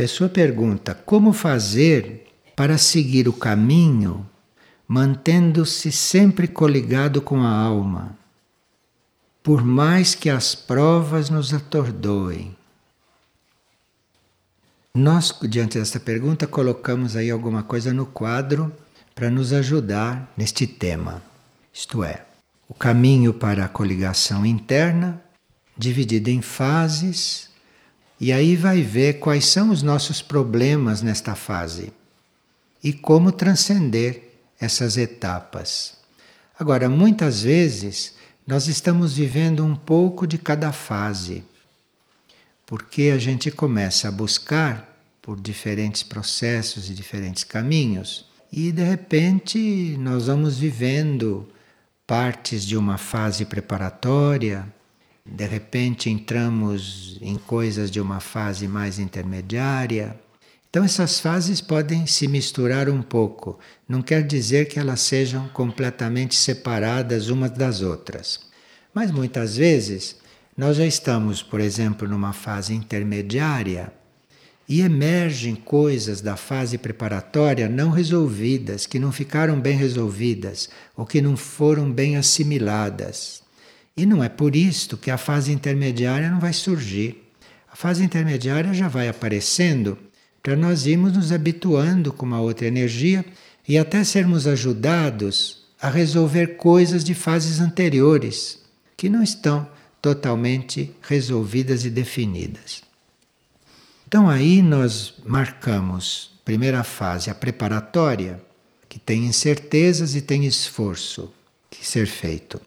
pessoa pergunta: como fazer para seguir o caminho mantendo-se sempre coligado com a alma, por mais que as provas nos atordoem? Nós, diante desta pergunta, colocamos aí alguma coisa no quadro para nos ajudar neste tema. Isto é, o caminho para a coligação interna, dividido em fases, e aí vai ver quais são os nossos problemas nesta fase e como transcender essas etapas. Agora, muitas vezes nós estamos vivendo um pouco de cada fase porque a gente começa a buscar por diferentes processos e diferentes caminhos e de repente nós vamos vivendo partes de uma fase preparatória, de repente entramos em coisas de uma fase mais intermediária. Então essas fases podem se misturar um pouco, não quer dizer que elas sejam completamente separadas umas das outras. Mas muitas vezes nós já estamos, por exemplo, numa fase intermediária e emergem coisas da fase preparatória não resolvidas, que não ficaram bem resolvidas ou que não foram bem assimiladas. E não é por isto que a fase intermediária não vai surgir. A fase intermediária já vai aparecendo para nós irmos nos habituando com uma outra energia e até sermos ajudados a resolver coisas de fases anteriores que não estão totalmente resolvidas e definidas. Então aí nós marcamos, primeira fase, a preparatória, que tem incertezas e tem esforço que ser feito.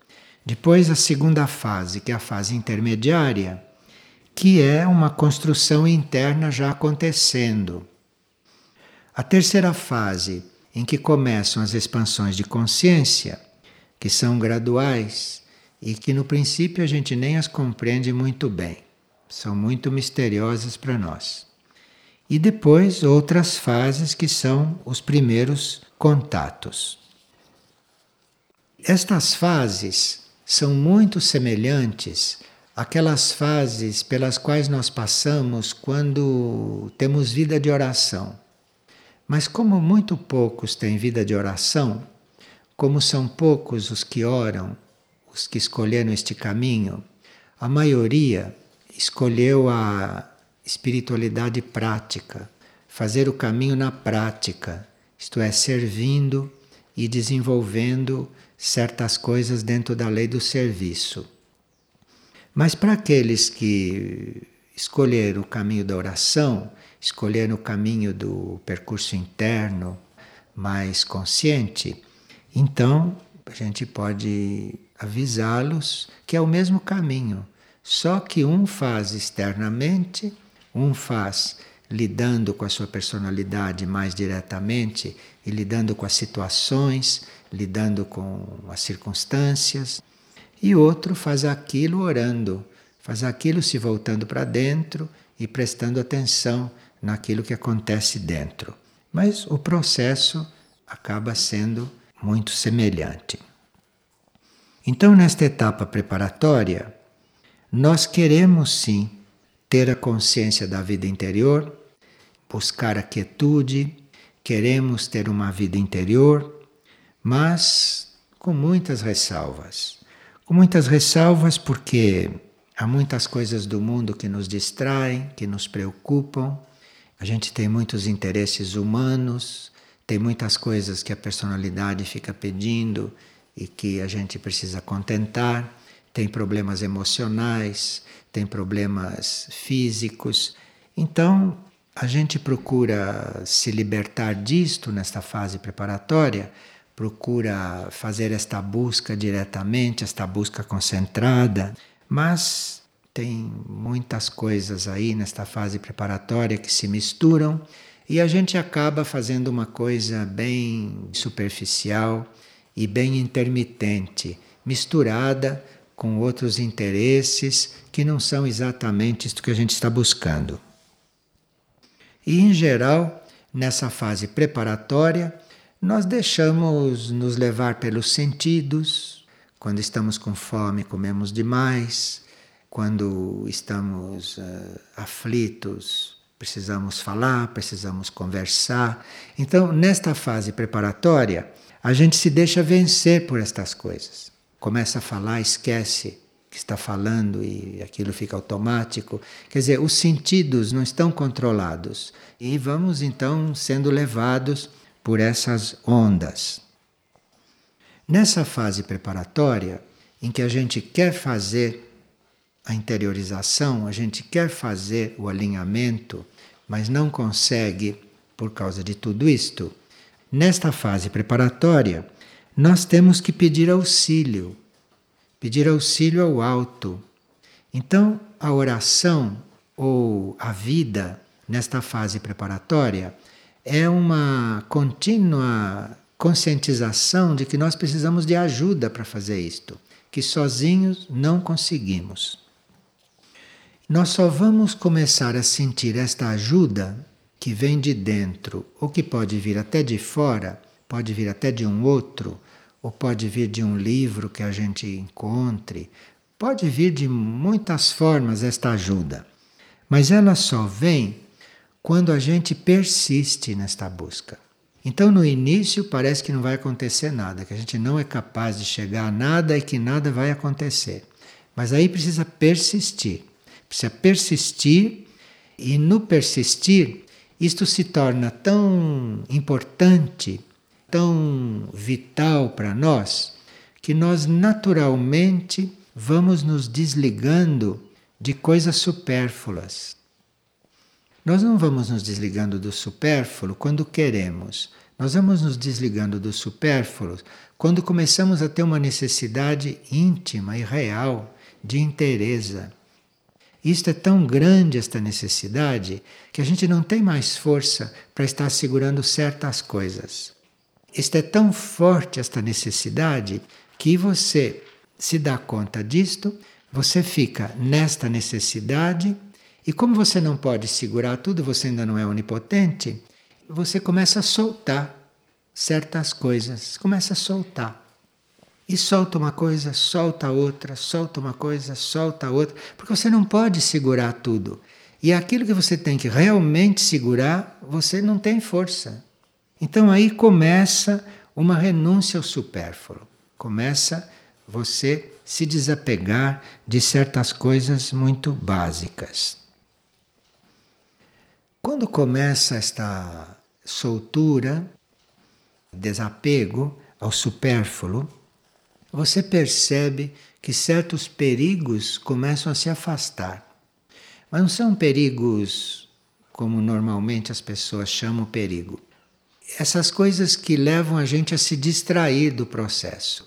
Depois a segunda fase, que é a fase intermediária, que é uma construção interna já acontecendo. A terceira fase, em que começam as expansões de consciência, que são graduais, e que no princípio a gente nem as compreende muito bem. São muito misteriosas para nós. E depois outras fases que são os primeiros contatos. Estas fases são muito semelhantes àquelas fases pelas quais nós passamos quando temos vida de oração. Mas como muito poucos têm vida de oração, como são poucos os que oram os que escolheram este caminho, a maioria escolheu a espiritualidade prática, fazer o caminho na prática, isto é, servindo e desenvolvendo certas coisas dentro da lei do serviço. Mas para aqueles que escolheram o caminho da oração, escolheram o caminho do percurso interno mais consciente, então a gente pode avisá-los que é o mesmo caminho, só que um faz externamente, um faz lidando com a sua personalidade mais diretamente e lidando com as situações, lidando com as circunstâncias, e outro faz aquilo orando, faz aquilo se voltando para dentro e prestando atenção naquilo que acontece dentro. Mas o processo acaba sendo muito semelhante. Então, nesta etapa preparatória, nós queremos sim ter a consciência da vida interior, buscar a quietude, queremos ter uma vida interior, mas com muitas ressalvas. Com muitas ressalvas porque há muitas coisas do mundo que nos distraem, que nos preocupam. A gente tem muitos interesses humanos, tem muitas coisas que a personalidade fica pedindo e que a gente precisa contentar, tem problemas emocionais, tem problemas físicos. Então, a gente procura se libertar disto nesta fase preparatória, procura fazer esta busca diretamente, esta busca concentrada, mas tem muitas coisas aí nesta fase preparatória que se misturam e a gente acaba fazendo uma coisa bem superficial e bem intermitente, misturada com outros interesses que não são exatamente isto que a gente está buscando. E, em geral, nessa fase preparatória, nós deixamos nos levar pelos sentidos. Quando estamos com fome, comemos demais. Quando estamos uh, aflitos, precisamos falar, precisamos conversar. Então, nesta fase preparatória, a gente se deixa vencer por estas coisas. Começa a falar, esquece que está falando e aquilo fica automático. Quer dizer, os sentidos não estão controlados e vamos então sendo levados por essas ondas. Nessa fase preparatória, em que a gente quer fazer a interiorização, a gente quer fazer o alinhamento, mas não consegue por causa de tudo isto, nesta fase preparatória, nós temos que pedir auxílio, pedir auxílio ao alto. Então, a oração ou a vida nesta fase preparatória é uma contínua conscientização de que nós precisamos de ajuda para fazer isto, que sozinhos não conseguimos. Nós só vamos começar a sentir esta ajuda que vem de dentro, ou que pode vir até de fora, pode vir até de um outro, ou pode vir de um livro que a gente encontre, pode vir de muitas formas esta ajuda. Mas ela só vem quando a gente persiste nesta busca. Então, no início, parece que não vai acontecer nada, que a gente não é capaz de chegar a nada e que nada vai acontecer. Mas aí precisa persistir. Precisa persistir, e no persistir, isto se torna tão importante, tão vital para nós, que nós naturalmente vamos nos desligando de coisas supérfluas. Nós não vamos nos desligando do supérfluo quando queremos. Nós vamos nos desligando do supérfluo quando começamos a ter uma necessidade íntima e real de inteireza isto é tão grande, esta necessidade, que a gente não tem mais força para estar segurando certas coisas. Isto é tão forte, esta necessidade, que você se dá conta disto, você fica nesta necessidade, e como você não pode segurar tudo, você ainda não é onipotente, você começa a soltar certas coisas, começa a soltar. E solta uma coisa, solta outra, solta uma coisa, solta outra, porque você não pode segurar tudo. E aquilo que você tem que realmente segurar, você não tem força. Então aí começa uma renúncia ao supérfluo. Começa você se desapegar de certas coisas muito básicas. Quando começa esta soltura, desapego ao supérfluo, você percebe que certos perigos começam a se afastar. Mas não são perigos como normalmente as pessoas chamam perigo. Essas coisas que levam a gente a se distrair do processo.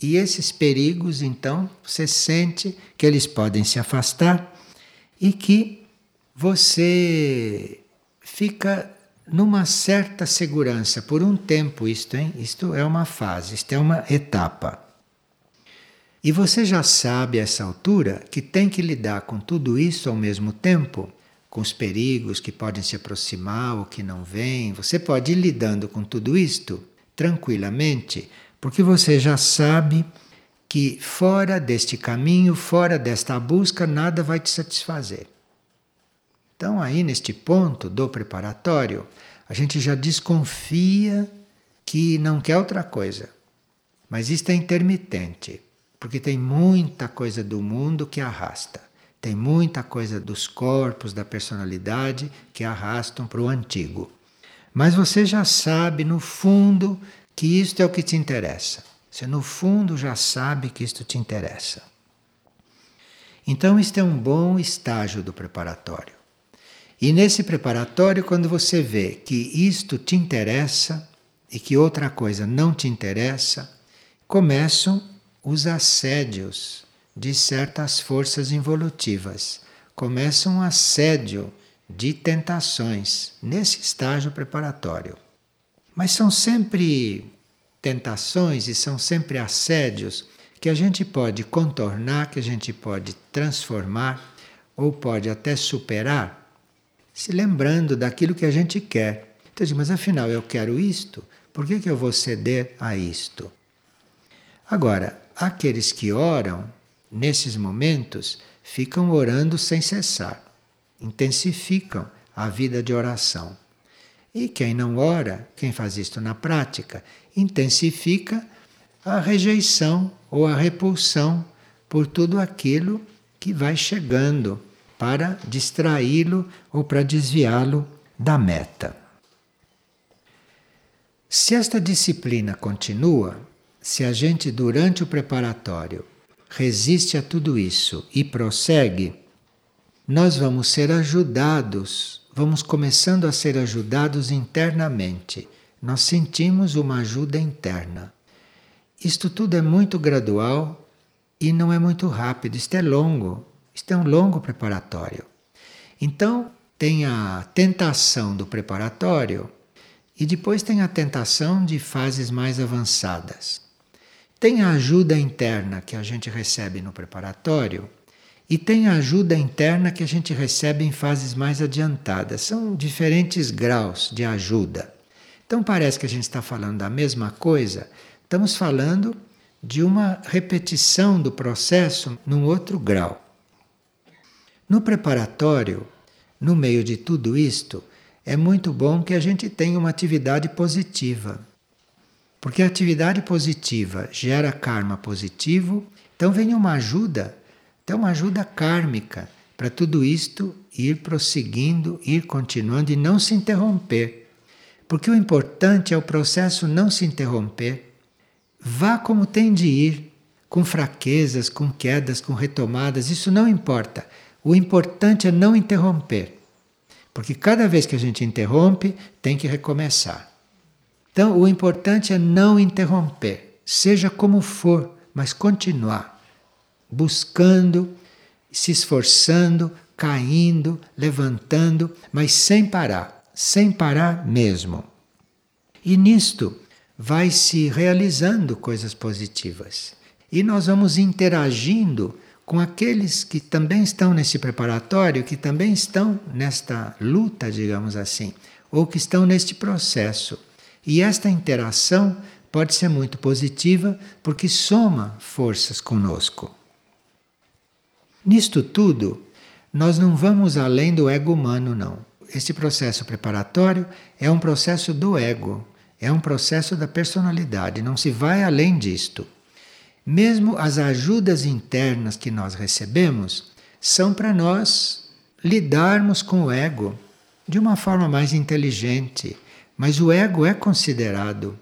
E esses perigos, então, você sente que eles podem se afastar e que você fica numa certa segurança por um tempo isto, hein? Isto é uma fase, isto é uma etapa. E você já sabe a essa altura que tem que lidar com tudo isso ao mesmo tempo, com os perigos que podem se aproximar ou que não vêm. Você pode ir lidando com tudo isto tranquilamente, porque você já sabe que fora deste caminho, fora desta busca, nada vai te satisfazer. Então, aí neste ponto do preparatório, a gente já desconfia que não quer outra coisa. Mas isto é intermitente, porque tem muita coisa do mundo que arrasta. Tem muita coisa dos corpos, da personalidade que arrastam para o antigo. Mas você já sabe no fundo que isto é o que te interessa. Você no fundo já sabe que isto te interessa. Então, isto é um bom estágio do preparatório. E nesse preparatório, quando você vê que isto te interessa e que outra coisa não te interessa, começam os assédios de certas forças involutivas. Começa um assédio de tentações nesse estágio preparatório. Mas são sempre tentações e são sempre assédios que a gente pode contornar, que a gente pode transformar ou pode até superar se lembrando daquilo que a gente quer. Então, mas afinal eu quero isto, por que, que eu vou ceder a isto? Agora, aqueles que oram nesses momentos ficam orando sem cessar, intensificam a vida de oração. E quem não ora, quem faz isto na prática, intensifica a rejeição ou a repulsão por tudo aquilo que vai chegando para distraí-lo ou para desviá-lo da meta. Se esta disciplina continua, se a gente durante o preparatório resiste a tudo isso e prossegue, nós vamos ser ajudados, vamos começando a ser ajudados internamente. Nós sentimos uma ajuda interna. Isto tudo é muito gradual e não é muito rápido, isto é longo, isto é um longo preparatório. Então, tem a tentação do preparatório e depois tem a tentação de fases mais avançadas. Tem a ajuda interna que a gente recebe no preparatório e tem a ajuda interna que a gente recebe em fases mais adiantadas. São diferentes graus de ajuda. Então parece que a gente está falando da mesma coisa, Estamos falando de uma repetição do processo num outro grau. No preparatório, no meio de tudo isto, é muito bom que a gente tenha uma atividade positiva. Porque a atividade positiva gera karma positivo, então vem uma ajuda, então uma ajuda kármica para tudo isto ir prosseguindo, ir continuando e não se interromper. Porque o importante é o processo não se interromper Vá como tem de ir, com fraquezas, com quedas, com retomadas, isso não importa. O importante é não interromper. Porque cada vez que a gente interrompe, tem que recomeçar. Então, o importante é não interromper, seja como for, mas continuar buscando, se esforçando, caindo, levantando, mas sem parar, sem parar mesmo. E nisto, vai se realizando coisas positivas. E nós vamos interagindo com aqueles que também estão nesse preparatório, que também estão nesta luta, digamos assim, ou que estão neste processo. E esta interação pode ser muito positiva porque soma forças conosco. Nisto tudo, nós não vamos além do ego humano, não. Este processo preparatório é um processo do ego, é um processo da personalidade, não se vai além disto. Mesmo as ajudas internas que nós recebemos são para nós lidarmos com o ego de uma forma mais inteligente, mas o ego é considerado.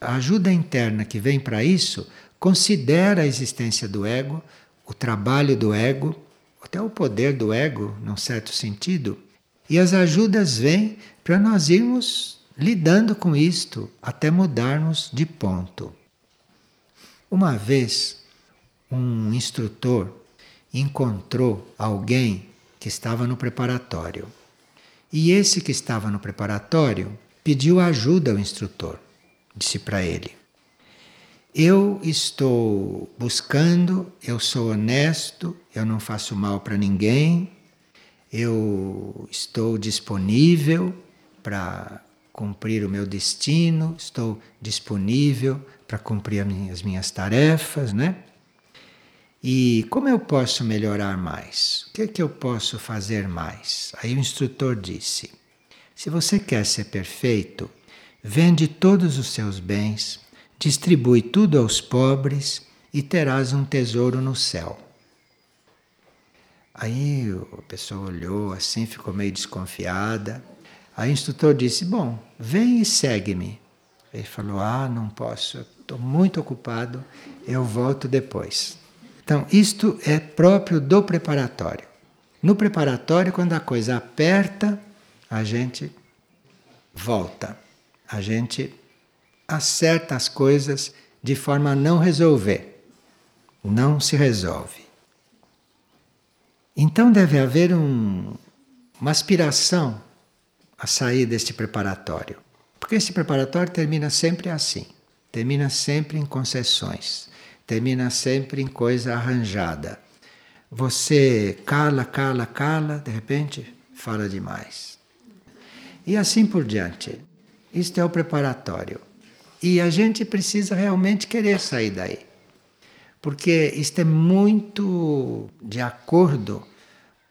A ajuda interna que vem para isso considera a existência do ego, o trabalho do ego, até o poder do ego, num certo sentido. E as ajudas vêm para nós irmos lidando com isto até mudarmos de ponto. Uma vez, um instrutor encontrou alguém que estava no preparatório. E esse que estava no preparatório pediu ajuda ao instrutor. Disse para ele: Eu estou buscando, eu sou honesto, eu não faço mal para ninguém, eu estou disponível para cumprir o meu destino, estou disponível para cumprir as minhas tarefas, né? E como eu posso melhorar mais? O que é que eu posso fazer mais? Aí o instrutor disse: se você quer ser perfeito, vende todos os seus bens, distribui tudo aos pobres e terás um tesouro no céu. Aí a pessoa olhou assim, ficou meio desconfiada. Aí o instrutor disse: Bom, vem e segue-me. Ele falou: Ah, não posso, estou muito ocupado, eu volto depois. Então, isto é próprio do preparatório. No preparatório, quando a coisa aperta, a gente volta, a gente acerta as coisas de forma a não resolver. Não se resolve. Então deve haver um, uma aspiração a sair deste preparatório. Porque esse preparatório termina sempre assim, termina sempre em concessões, termina sempre em coisa arranjada. Você cala, cala, cala, de repente fala demais. E assim por diante. Isto é o preparatório. E a gente precisa realmente querer sair daí. Porque isto é muito de acordo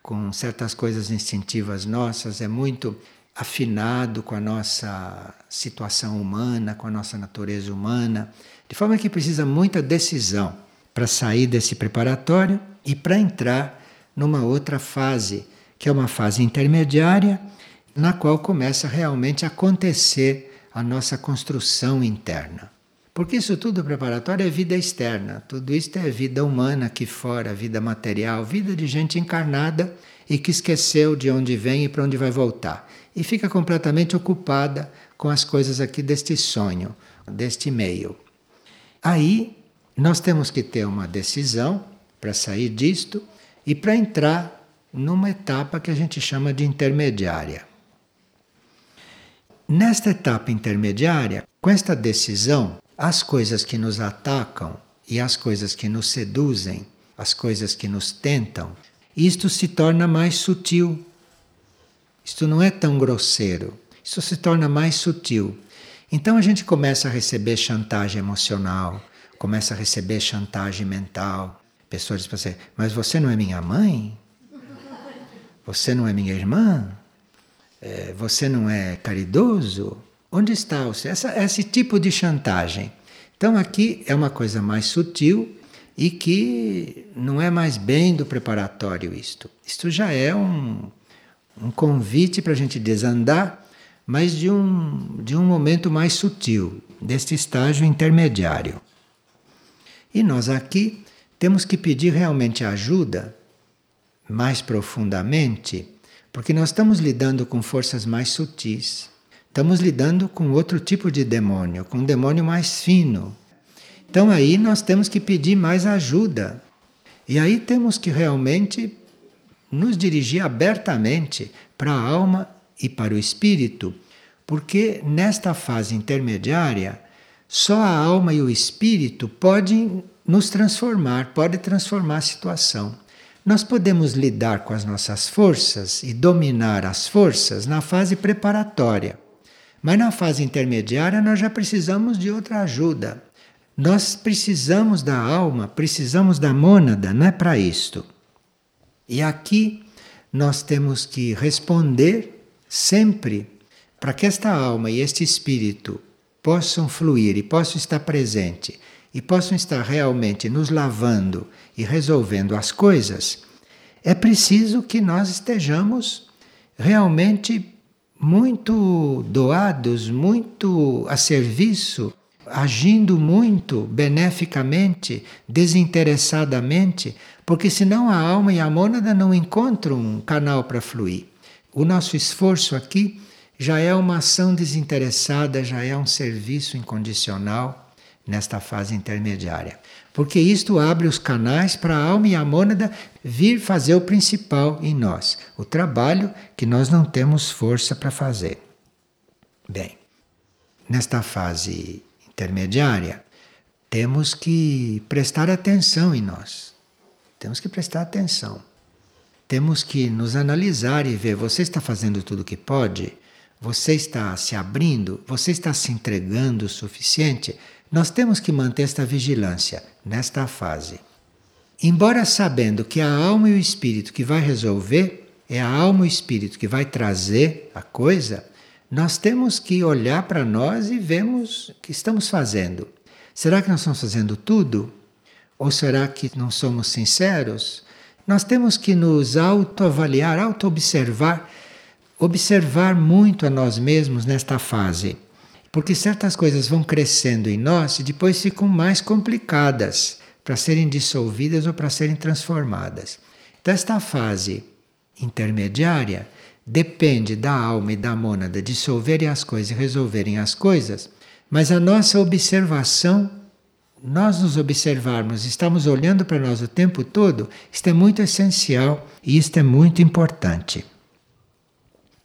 com certas coisas instintivas nossas, é muito afinado com a nossa situação humana, com a nossa natureza humana, de forma que precisa muita decisão para sair desse preparatório e para entrar numa outra fase, que é uma fase intermediária, na qual começa realmente a acontecer a nossa construção interna. Porque isso tudo preparatório é vida externa, tudo isso é vida humana aqui fora, vida material, vida de gente encarnada e que esqueceu de onde vem e para onde vai voltar. E fica completamente ocupada com as coisas aqui deste sonho, deste meio. Aí nós temos que ter uma decisão para sair disto e para entrar numa etapa que a gente chama de intermediária. Nesta etapa intermediária, com esta decisão, as coisas que nos atacam e as coisas que nos seduzem, as coisas que nos tentam, isto se torna mais sutil. Isto não é tão grosseiro, isso se torna mais sutil. Então a gente começa a receber chantagem emocional, começa a receber chantagem mental. Pessoas dizem para você, mas você não é minha mãe? Você não é minha irmã? É, você não é caridoso? Onde está você? Essa, esse tipo de chantagem. Então aqui é uma coisa mais sutil e que não é mais bem do preparatório isto. Isto já é um, um convite para a gente desandar, mas de um, de um momento mais sutil, deste estágio intermediário. E nós aqui temos que pedir realmente ajuda mais profundamente, porque nós estamos lidando com forças mais sutis. Estamos lidando com outro tipo de demônio, com um demônio mais fino. Então aí nós temos que pedir mais ajuda. E aí temos que realmente nos dirigir abertamente para a alma e para o espírito, porque nesta fase intermediária só a alma e o espírito podem nos transformar, podem transformar a situação. Nós podemos lidar com as nossas forças e dominar as forças na fase preparatória. Mas na fase intermediária nós já precisamos de outra ajuda. Nós precisamos da alma, precisamos da mônada, não é para isto. E aqui nós temos que responder sempre para que esta alma e este espírito possam fluir e possam estar presente e possam estar realmente nos lavando e resolvendo as coisas, é preciso que nós estejamos realmente muito doados, muito a serviço, agindo muito beneficamente, desinteressadamente, porque senão a alma e a mônada não encontram um canal para fluir. O nosso esforço aqui já é uma ação desinteressada, já é um serviço incondicional nesta fase intermediária. Porque isto abre os canais para a alma e a mônada vir fazer o principal em nós, o trabalho que nós não temos força para fazer. Bem, nesta fase intermediária, temos que prestar atenção em nós. Temos que prestar atenção. Temos que nos analisar e ver: você está fazendo tudo o que pode? Você está se abrindo? Você está se entregando o suficiente? Nós temos que manter esta vigilância nesta fase. Embora sabendo que a alma e o espírito que vai resolver, é a alma e o espírito que vai trazer a coisa, nós temos que olhar para nós e vemos o que estamos fazendo. Será que nós estamos fazendo tudo? Ou será que não somos sinceros? Nós temos que nos autoavaliar, auto-observar, observar muito a nós mesmos nesta fase. Porque certas coisas vão crescendo em nós e depois ficam mais complicadas para serem dissolvidas ou para serem transformadas. Então, esta fase intermediária depende da alma e da mônada dissolverem as coisas e resolverem as coisas, mas a nossa observação, nós nos observarmos, estamos olhando para nós o tempo todo, isto é muito essencial e isto é muito importante.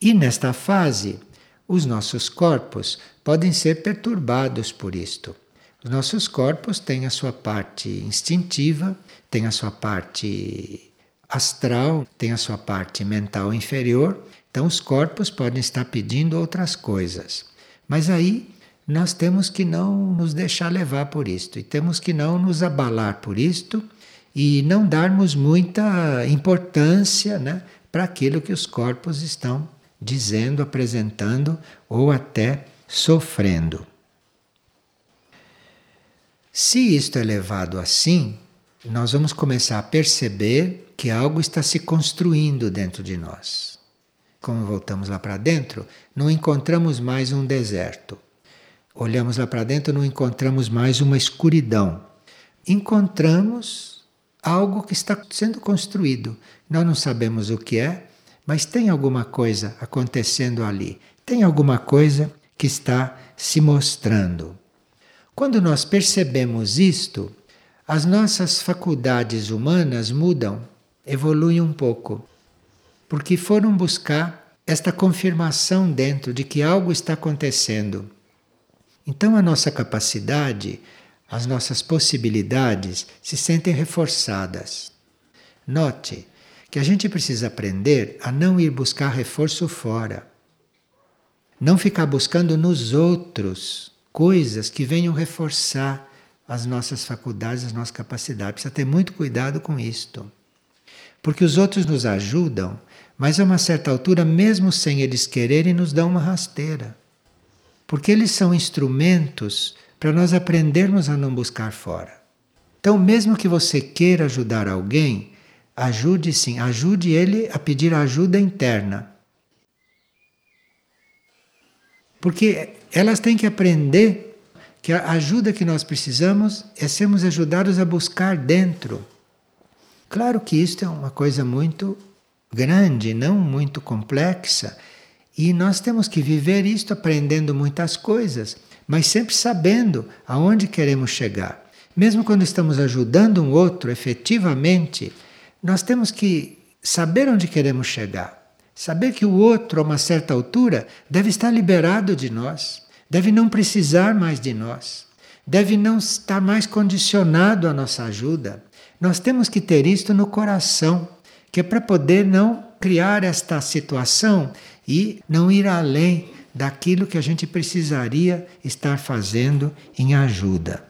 E nesta fase, os nossos corpos podem ser perturbados por isto. Os nossos corpos têm a sua parte instintiva, têm a sua parte astral, têm a sua parte mental inferior. Então, os corpos podem estar pedindo outras coisas. Mas aí nós temos que não nos deixar levar por isto e temos que não nos abalar por isto e não darmos muita importância né, para aquilo que os corpos estão dizendo, apresentando ou até sofrendo. Se isto é levado assim, nós vamos começar a perceber que algo está se construindo dentro de nós. Como voltamos lá para dentro, não encontramos mais um deserto. Olhamos lá para dentro, não encontramos mais uma escuridão. Encontramos algo que está sendo construído. Nós não sabemos o que é, mas tem alguma coisa acontecendo ali. Tem alguma coisa que está se mostrando. Quando nós percebemos isto, as nossas faculdades humanas mudam, evoluem um pouco, porque foram buscar esta confirmação dentro de que algo está acontecendo. Então a nossa capacidade, as nossas possibilidades se sentem reforçadas. Note que a gente precisa aprender a não ir buscar reforço fora. Não ficar buscando nos outros coisas que venham reforçar as nossas faculdades, as nossas capacidades. Precisa ter muito cuidado com isto. Porque os outros nos ajudam, mas a uma certa altura, mesmo sem eles quererem, nos dão uma rasteira. Porque eles são instrumentos para nós aprendermos a não buscar fora. Então, mesmo que você queira ajudar alguém, ajude sim, ajude ele a pedir ajuda interna. Porque elas têm que aprender que a ajuda que nós precisamos é sermos ajudados a buscar dentro. Claro que isto é uma coisa muito grande, não muito complexa, e nós temos que viver isto aprendendo muitas coisas, mas sempre sabendo aonde queremos chegar. Mesmo quando estamos ajudando um outro efetivamente, nós temos que saber onde queremos chegar. Saber que o outro, a uma certa altura, deve estar liberado de nós deve não precisar mais de nós, deve não estar mais condicionado à nossa ajuda. Nós temos que ter isto no coração, que é para poder não criar esta situação e não ir além daquilo que a gente precisaria estar fazendo em ajuda.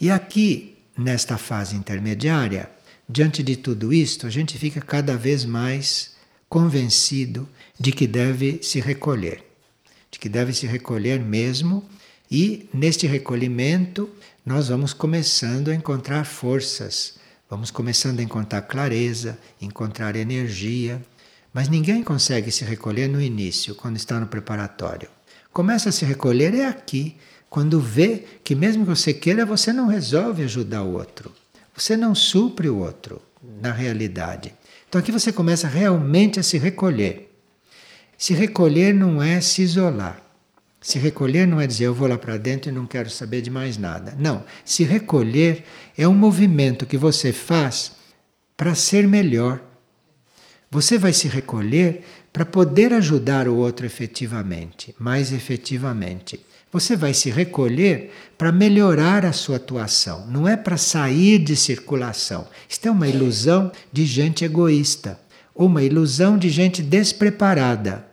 E aqui, nesta fase intermediária, diante de tudo isto, a gente fica cada vez mais convencido de que deve se recolher de que deve se recolher mesmo, e neste recolhimento nós vamos começando a encontrar forças, vamos começando a encontrar clareza, encontrar energia. Mas ninguém consegue se recolher no início, quando está no preparatório. Começa a se recolher é aqui, quando vê que mesmo que você queira, você não resolve ajudar o outro. Você não supre o outro na realidade. Então aqui você começa realmente a se recolher. Se recolher não é se isolar. Se recolher não é dizer eu vou lá para dentro e não quero saber de mais nada. Não. Se recolher é um movimento que você faz para ser melhor. Você vai se recolher para poder ajudar o outro efetivamente, mais efetivamente. Você vai se recolher para melhorar a sua atuação, não é para sair de circulação. Isto é uma ilusão de gente egoísta, uma ilusão de gente despreparada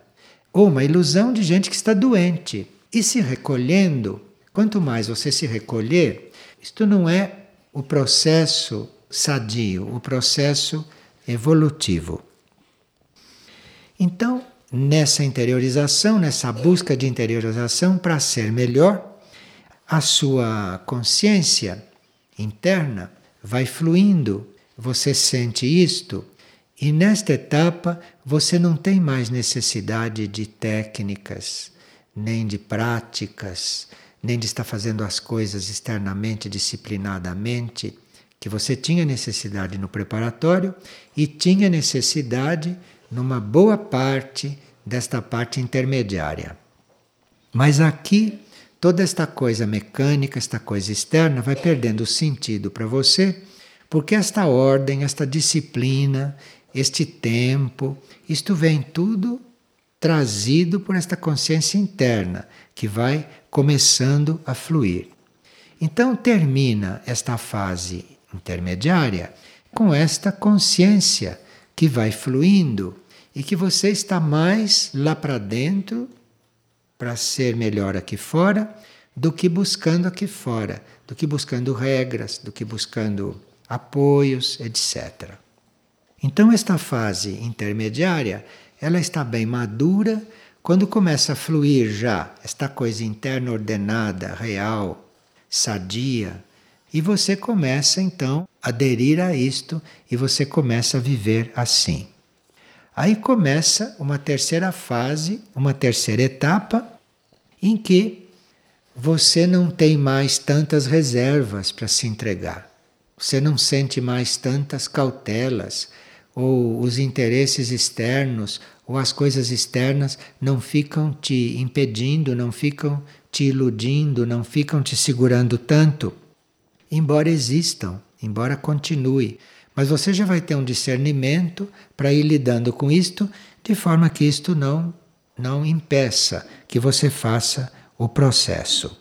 ou uma ilusão de gente que está doente. E se recolhendo, quanto mais você se recolher, isto não é o processo sadio, o processo evolutivo. Então, nessa interiorização, nessa busca de interiorização para ser melhor, a sua consciência interna vai fluindo, você sente isto e nesta etapa você não tem mais necessidade de técnicas, nem de práticas, nem de estar fazendo as coisas externamente, disciplinadamente, que você tinha necessidade no preparatório e tinha necessidade numa boa parte desta parte intermediária. Mas aqui, toda esta coisa mecânica, esta coisa externa, vai perdendo sentido para você, porque esta ordem, esta disciplina, este tempo, isto vem tudo trazido por esta consciência interna que vai começando a fluir. Então termina esta fase intermediária com esta consciência que vai fluindo e que você está mais lá para dentro para ser melhor aqui fora do que buscando aqui fora, do que buscando regras, do que buscando apoios, etc. Então esta fase intermediária, ela está bem madura quando começa a fluir já esta coisa interna ordenada, real, sadia, e você começa então a aderir a isto e você começa a viver assim. Aí começa uma terceira fase, uma terceira etapa, em que você não tem mais tantas reservas para se entregar. Você não sente mais tantas cautelas, ou os interesses externos, ou as coisas externas não ficam te impedindo, não ficam te iludindo, não ficam te segurando tanto, embora existam, embora continue. Mas você já vai ter um discernimento para ir lidando com isto, de forma que isto não, não impeça que você faça o processo.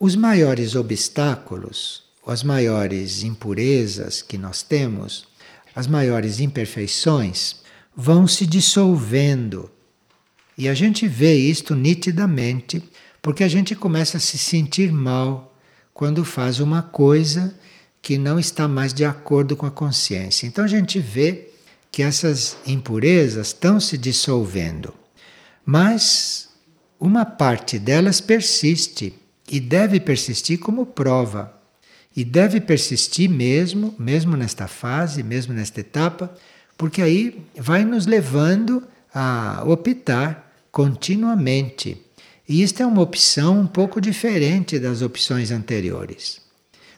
Os maiores obstáculos, as maiores impurezas que nós temos, as maiores imperfeições, vão se dissolvendo. E a gente vê isto nitidamente, porque a gente começa a se sentir mal quando faz uma coisa que não está mais de acordo com a consciência. Então a gente vê que essas impurezas estão se dissolvendo, mas uma parte delas persiste e deve persistir como prova. E deve persistir mesmo, mesmo nesta fase, mesmo nesta etapa, porque aí vai nos levando a optar continuamente. E isto é uma opção um pouco diferente das opções anteriores.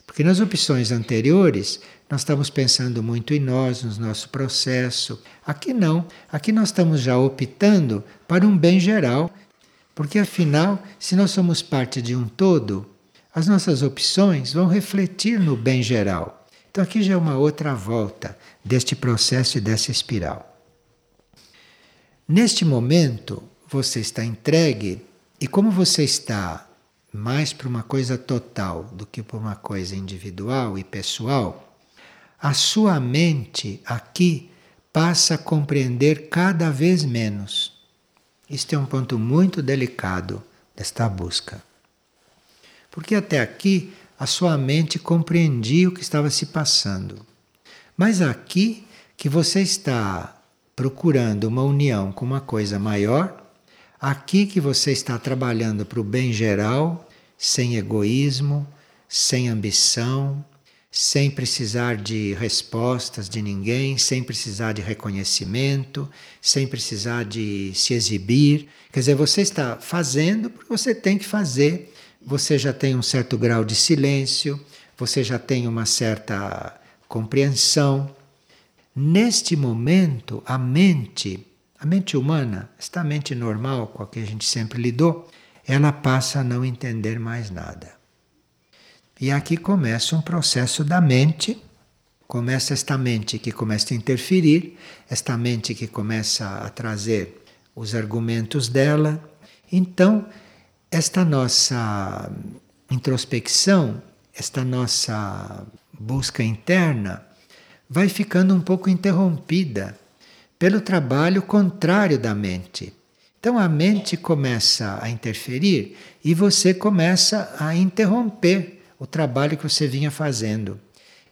Porque nas opções anteriores, nós estamos pensando muito em nós, no nosso processo. Aqui não. Aqui nós estamos já optando para um bem geral. Porque afinal, se nós somos parte de um todo, as nossas opções vão refletir no bem geral. Então aqui já é uma outra volta deste processo e dessa espiral. Neste momento, você está entregue e como você está mais para uma coisa total do que para uma coisa individual e pessoal, a sua mente aqui passa a compreender cada vez menos. Este é um ponto muito delicado desta busca. Porque até aqui a sua mente compreendia o que estava se passando. Mas aqui que você está procurando uma união com uma coisa maior, Aqui que você está trabalhando para o bem geral, sem egoísmo, sem ambição, sem precisar de respostas de ninguém, sem precisar de reconhecimento, sem precisar de se exibir. Quer dizer, você está fazendo porque você tem que fazer. Você já tem um certo grau de silêncio, você já tem uma certa compreensão. Neste momento, a mente a mente humana, esta mente normal com a que a gente sempre lidou, ela passa a não entender mais nada. E aqui começa um processo da mente, começa esta mente que começa a interferir, esta mente que começa a trazer os argumentos dela. Então, esta nossa introspecção, esta nossa busca interna, vai ficando um pouco interrompida pelo trabalho contrário da mente. Então a mente começa a interferir e você começa a interromper o trabalho que você vinha fazendo.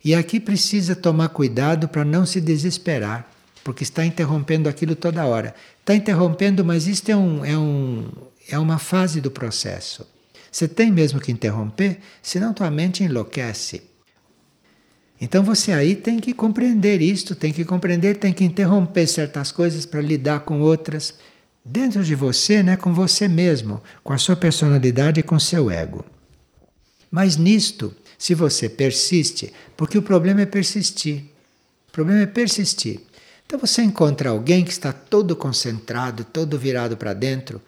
E aqui precisa tomar cuidado para não se desesperar, porque está interrompendo aquilo toda hora. Está interrompendo, mas isto é, um, é, um, é uma fase do processo. Você tem mesmo que interromper, senão tua mente enlouquece. Então você aí tem que compreender isto, tem que compreender, tem que interromper certas coisas para lidar com outras. Dentro de você, né, com você mesmo, com a sua personalidade e com seu ego. Mas nisto, se você persiste, porque o problema é persistir. O problema é persistir. Então você encontra alguém que está todo concentrado, todo virado para dentro,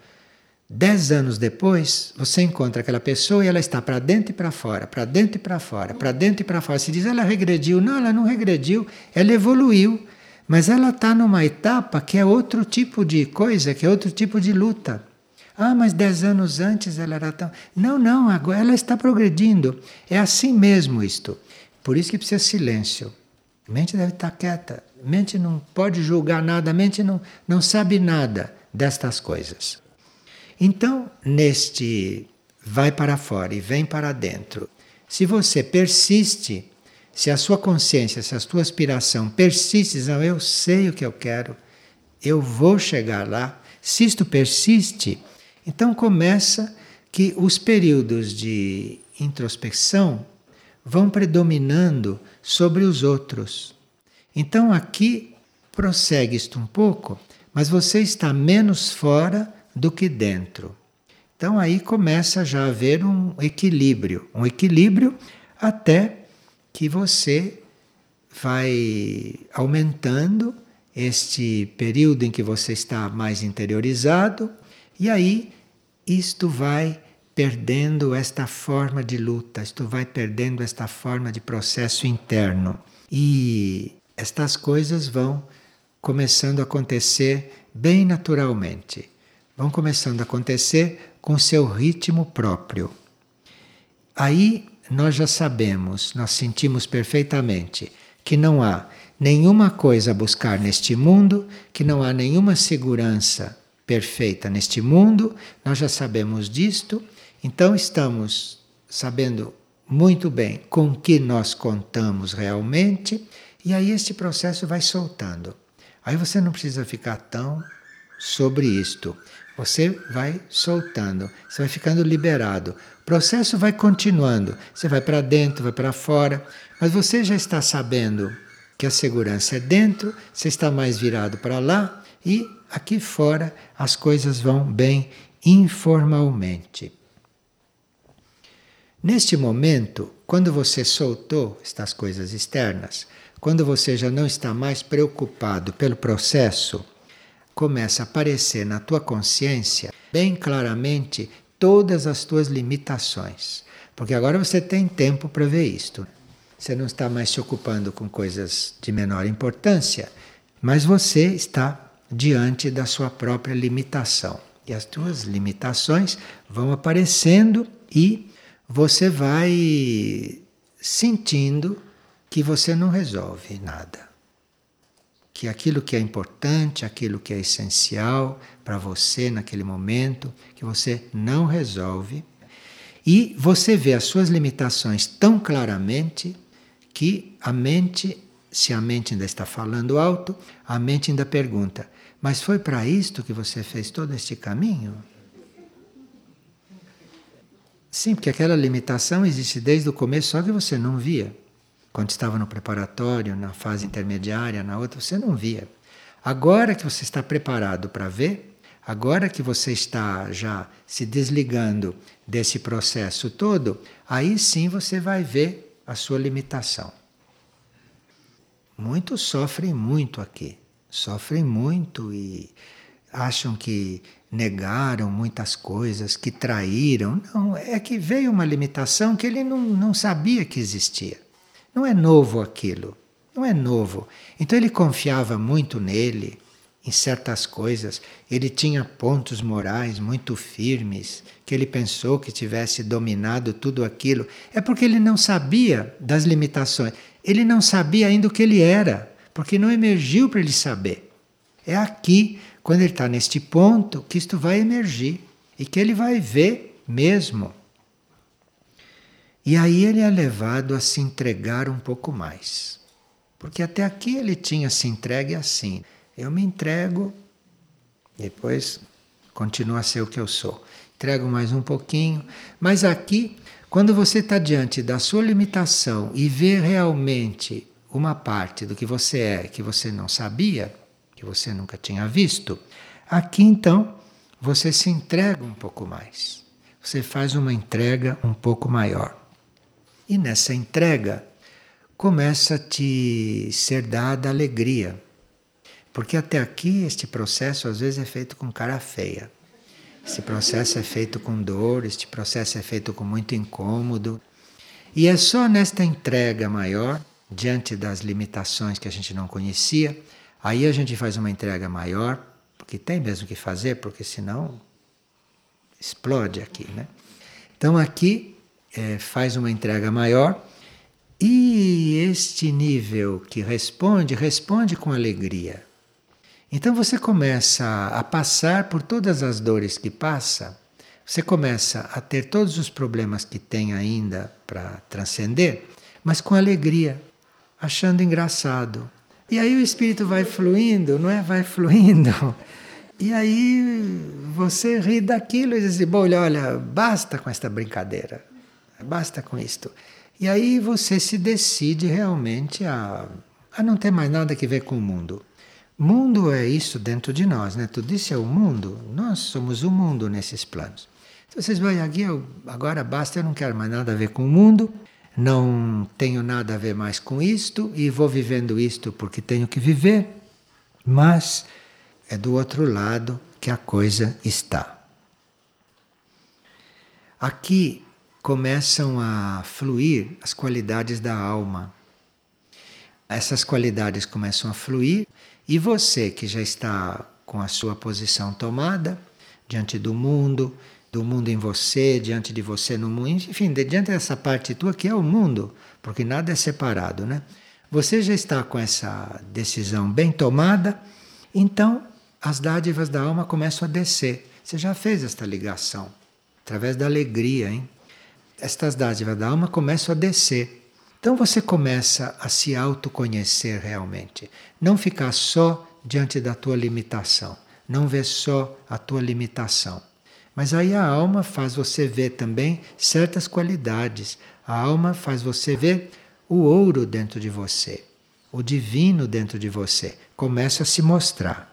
Dez anos depois, você encontra aquela pessoa e ela está para dentro e para fora, para dentro e para fora, para dentro e para fora. Se diz ela regrediu, não, ela não regrediu, ela evoluiu, mas ela está numa etapa que é outro tipo de coisa, que é outro tipo de luta. Ah, mas dez anos antes ela era tão. Não, não, agora ela está progredindo. É assim mesmo isto. Por isso que precisa silêncio. A mente deve estar quieta. A mente não pode julgar nada, a mente não, não sabe nada destas coisas. Então, neste vai para fora e vem para dentro, se você persiste, Se a sua consciência, se a sua aspiração persiste, não, eu sei o que eu quero, eu vou chegar lá. Se isto persiste, então começa que os períodos de introspecção vão predominando sobre os outros. Então aqui prossegue isto um pouco, mas você está menos fora do que dentro. Então aí começa já a haver um equilíbrio, um equilíbrio até que você vai aumentando este período em que você está mais interiorizado e aí isto vai perdendo esta forma de luta, isto vai perdendo esta forma de processo interno. E estas coisas vão começando a acontecer bem naturalmente. Vão começando a acontecer com seu ritmo próprio. Aí nós já sabemos, nós sentimos perfeitamente que não há nenhuma coisa a buscar neste mundo, que não há nenhuma segurança perfeita neste mundo, nós já sabemos disto, então estamos sabendo muito bem com que nós contamos realmente, e aí este processo vai soltando. Aí você não precisa ficar tão sobre isto. Você vai soltando, você vai ficando liberado. O processo vai continuando. Você vai para dentro, vai para fora, mas você já está sabendo que a segurança é dentro, você está mais virado para lá e aqui fora as coisas vão bem informalmente. Neste momento, quando você soltou estas coisas externas, quando você já não está mais preocupado pelo processo, começa a aparecer na tua consciência bem claramente todas as tuas limitações. Porque agora você tem tempo para ver isto. Você não está mais se ocupando com coisas de menor importância, mas você está diante da sua própria limitação. E as tuas limitações vão aparecendo e você vai sentindo que você não resolve nada. Que aquilo que é importante, aquilo que é essencial para você naquele momento, que você não resolve. E você vê as suas limitações tão claramente que a mente, se a mente ainda está falando alto, a mente ainda pergunta: Mas foi para isto que você fez todo este caminho? Sim, porque aquela limitação existe desde o começo, só que você não via. Quando estava no preparatório, na fase intermediária, na outra, você não via. Agora que você está preparado para ver, agora que você está já se desligando desse processo todo, aí sim você vai ver a sua limitação. Muitos sofrem muito aqui, sofrem muito e acham que negaram muitas coisas, que traíram. Não, é que veio uma limitação que ele não, não sabia que existia. Não é novo aquilo, não é novo. Então ele confiava muito nele, em certas coisas. Ele tinha pontos morais muito firmes, que ele pensou que tivesse dominado tudo aquilo. É porque ele não sabia das limitações. Ele não sabia ainda o que ele era, porque não emergiu para ele saber. É aqui quando ele está neste ponto que isto vai emergir e que ele vai ver mesmo. E aí ele é levado a se entregar um pouco mais. Porque até aqui ele tinha se entregue assim. Eu me entrego, depois continuo a ser o que eu sou. Entrego mais um pouquinho. Mas aqui, quando você está diante da sua limitação e vê realmente uma parte do que você é que você não sabia, que você nunca tinha visto, aqui então você se entrega um pouco mais. Você faz uma entrega um pouco maior. E nessa entrega começa a te ser dada alegria. Porque até aqui este processo às vezes é feito com cara feia. Este processo é feito com dor, este processo é feito com muito incômodo. E é só nesta entrega maior, diante das limitações que a gente não conhecia, Aí a gente faz uma entrega maior, porque tem mesmo que fazer, porque senão explode aqui, né? Então aqui é, faz uma entrega maior e este nível que responde, responde com alegria. Então você começa a passar por todas as dores que passa, você começa a ter todos os problemas que tem ainda para transcender, mas com alegria, achando engraçado. E aí o espírito vai fluindo, não é? Vai fluindo. E aí você ri daquilo e diz assim, bom, olha, basta com esta brincadeira, basta com isto. E aí você se decide realmente a, a não ter mais nada que ver com o mundo. Mundo é isso dentro de nós, né? Tudo isso é o mundo. Nós somos o mundo nesses planos. Então vocês vão aqui, eu, agora basta, eu não quero mais nada a ver com o mundo, não tenho nada a ver mais com isto e vou vivendo isto porque tenho que viver, mas é do outro lado que a coisa está. Aqui começam a fluir as qualidades da alma. Essas qualidades começam a fluir e você que já está com a sua posição tomada diante do mundo, do mundo em você, diante de você no mundo, enfim, diante dessa parte tua que é o mundo, porque nada é separado, né? Você já está com essa decisão bem tomada, então as dádivas da alma começam a descer. Você já fez esta ligação através da alegria, hein? Estas dádivas da alma começam a descer. Então você começa a se autoconhecer realmente, não ficar só diante da tua limitação, não ver só a tua limitação. Mas aí a alma faz você ver também certas qualidades. A alma faz você ver o ouro dentro de você, o divino dentro de você. Começa a se mostrar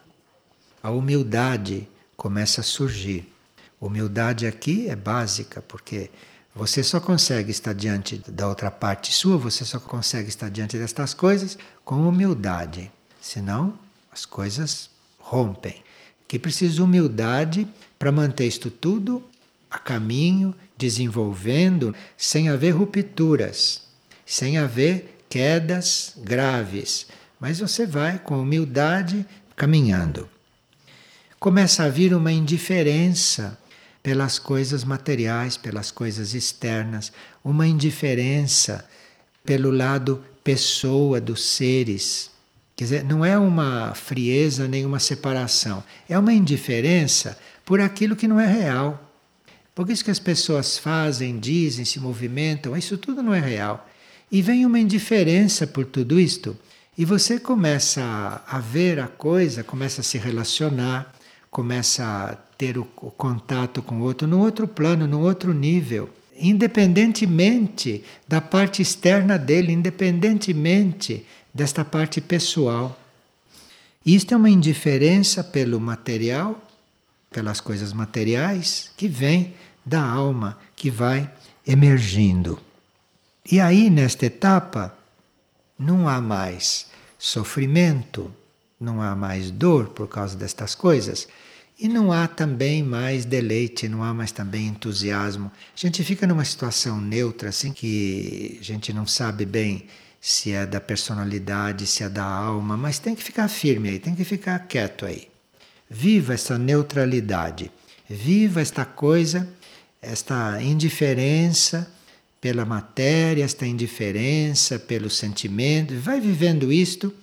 a humildade começa a surgir. Humildade aqui é básica, porque você só consegue estar diante da outra parte sua, você só consegue estar diante destas coisas com humildade. Senão, as coisas rompem. Que precisa humildade para manter isto tudo a caminho, desenvolvendo, sem haver rupturas, sem haver quedas graves. Mas você vai com humildade caminhando começa a vir uma indiferença pelas coisas materiais, pelas coisas externas, uma indiferença pelo lado pessoa dos seres. Quer dizer, não é uma frieza nem uma separação, é uma indiferença por aquilo que não é real. Por isso que as pessoas fazem, dizem, se movimentam, isso tudo não é real. E vem uma indiferença por tudo isto. E você começa a ver a coisa, começa a se relacionar, começa a ter o, o contato com o outro no outro plano, no outro nível, independentemente da parte externa dele, independentemente desta parte pessoal. Isto é uma indiferença pelo material, pelas coisas materiais, que vem da alma, que vai emergindo. E aí, nesta etapa, não há mais sofrimento, não há mais dor por causa destas coisas. E não há também mais deleite, não há mais também entusiasmo. A gente fica numa situação neutra, assim, que a gente não sabe bem se é da personalidade, se é da alma, mas tem que ficar firme aí, tem que ficar quieto aí. Viva essa neutralidade, viva esta coisa, esta indiferença pela matéria, esta indiferença pelo sentimento, vai vivendo isto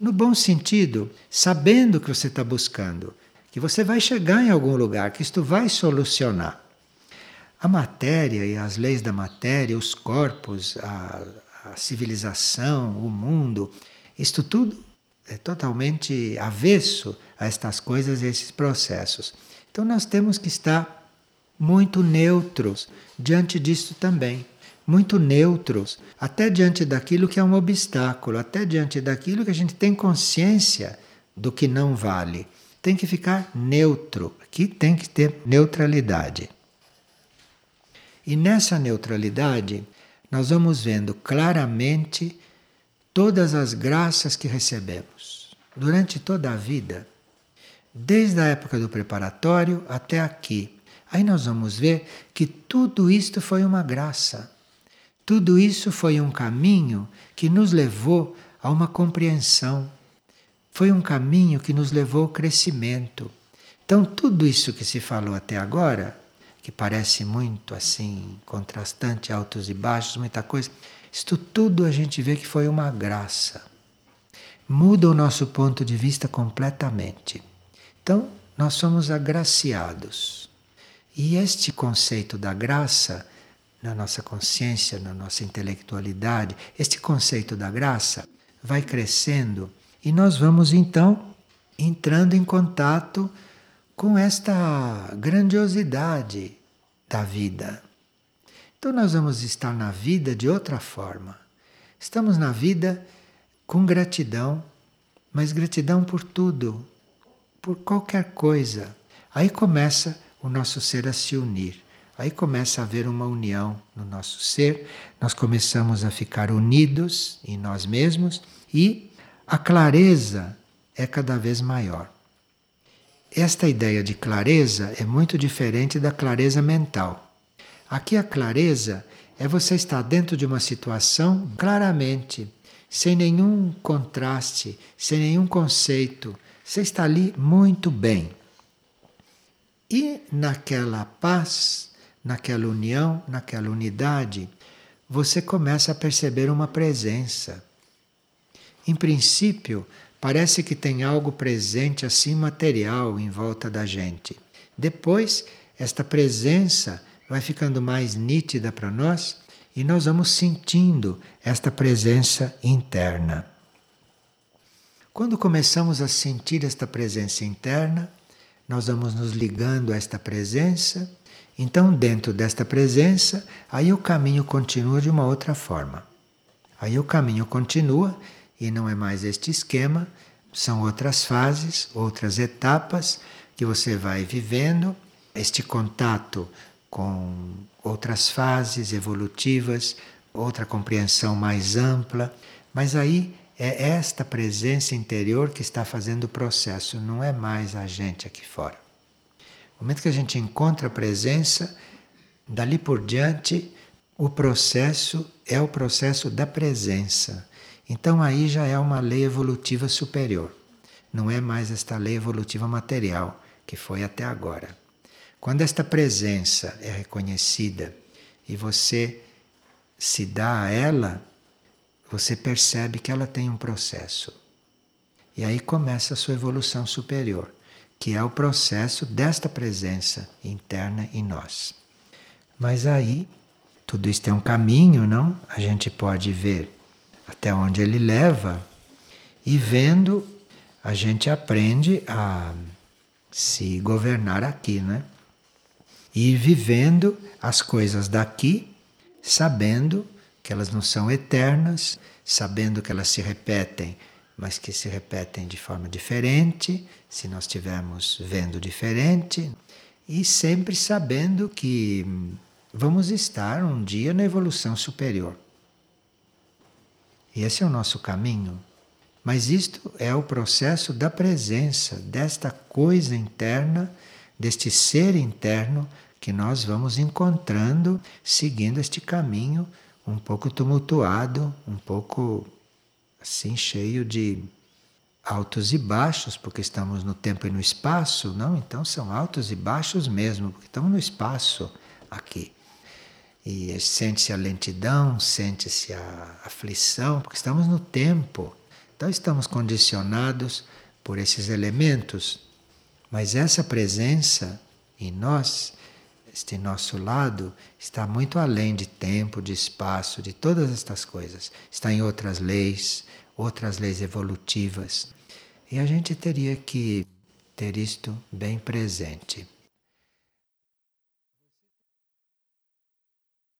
no bom sentido, sabendo o que você está buscando, que você vai chegar em algum lugar, que isto vai solucionar. A matéria e as leis da matéria, os corpos, a, a civilização, o mundo, isto tudo é totalmente avesso a estas coisas a esses processos. Então nós temos que estar muito neutros diante disto também muito neutros, até diante daquilo que é um obstáculo, até diante daquilo que a gente tem consciência do que não vale. Tem que ficar neutro, aqui tem que ter neutralidade. E nessa neutralidade, nós vamos vendo claramente todas as graças que recebemos durante toda a vida, desde a época do preparatório até aqui. Aí nós vamos ver que tudo isto foi uma graça. Tudo isso foi um caminho que nos levou a uma compreensão. Foi um caminho que nos levou ao crescimento. Então, tudo isso que se falou até agora, que parece muito assim, contrastante, altos e baixos, muita coisa, isto tudo a gente vê que foi uma graça. Muda o nosso ponto de vista completamente. Então, nós somos agraciados. E este conceito da graça na nossa consciência, na nossa intelectualidade, este conceito da graça vai crescendo e nós vamos então entrando em contato com esta grandiosidade da vida. Então nós vamos estar na vida de outra forma. Estamos na vida com gratidão, mas gratidão por tudo, por qualquer coisa. Aí começa o nosso ser a se unir. Aí começa a haver uma união no nosso ser, nós começamos a ficar unidos em nós mesmos e a clareza é cada vez maior. Esta ideia de clareza é muito diferente da clareza mental. Aqui a clareza é você estar dentro de uma situação claramente, sem nenhum contraste, sem nenhum conceito. Você está ali muito bem. E naquela paz, naquela união, naquela unidade, você começa a perceber uma presença. Em princípio, parece que tem algo presente assim material em volta da gente. Depois, esta presença vai ficando mais nítida para nós e nós vamos sentindo esta presença interna. Quando começamos a sentir esta presença interna, nós vamos nos ligando a esta presença então, dentro desta presença, aí o caminho continua de uma outra forma. Aí o caminho continua e não é mais este esquema, são outras fases, outras etapas que você vai vivendo, este contato com outras fases evolutivas, outra compreensão mais ampla, mas aí é esta presença interior que está fazendo o processo, não é mais a gente aqui fora. No momento que a gente encontra a presença, dali por diante, o processo é o processo da presença. Então aí já é uma lei evolutiva superior. Não é mais esta lei evolutiva material que foi até agora. Quando esta presença é reconhecida e você se dá a ela, você percebe que ela tem um processo. E aí começa a sua evolução superior que é o processo desta presença interna em nós. Mas aí, tudo isso tem um caminho, não? A gente pode ver até onde ele leva, e vendo, a gente aprende a se governar aqui, né? E vivendo as coisas daqui, sabendo que elas não são eternas, sabendo que elas se repetem mas que se repetem de forma diferente, se nós estivermos vendo diferente, e sempre sabendo que vamos estar um dia na evolução superior. E esse é o nosso caminho. Mas isto é o processo da presença desta coisa interna, deste ser interno que nós vamos encontrando seguindo este caminho um pouco tumultuado, um pouco assim cheio de altos e baixos, porque estamos no tempo e no espaço, não? Então são altos e baixos mesmo, porque estamos no espaço aqui. E sente-se a lentidão, sente-se a aflição, porque estamos no tempo. Então estamos condicionados por esses elementos. Mas essa presença em nós, este nosso lado, está muito além de tempo, de espaço, de todas estas coisas. Está em outras leis, outras leis evolutivas. E a gente teria que ter isto bem presente.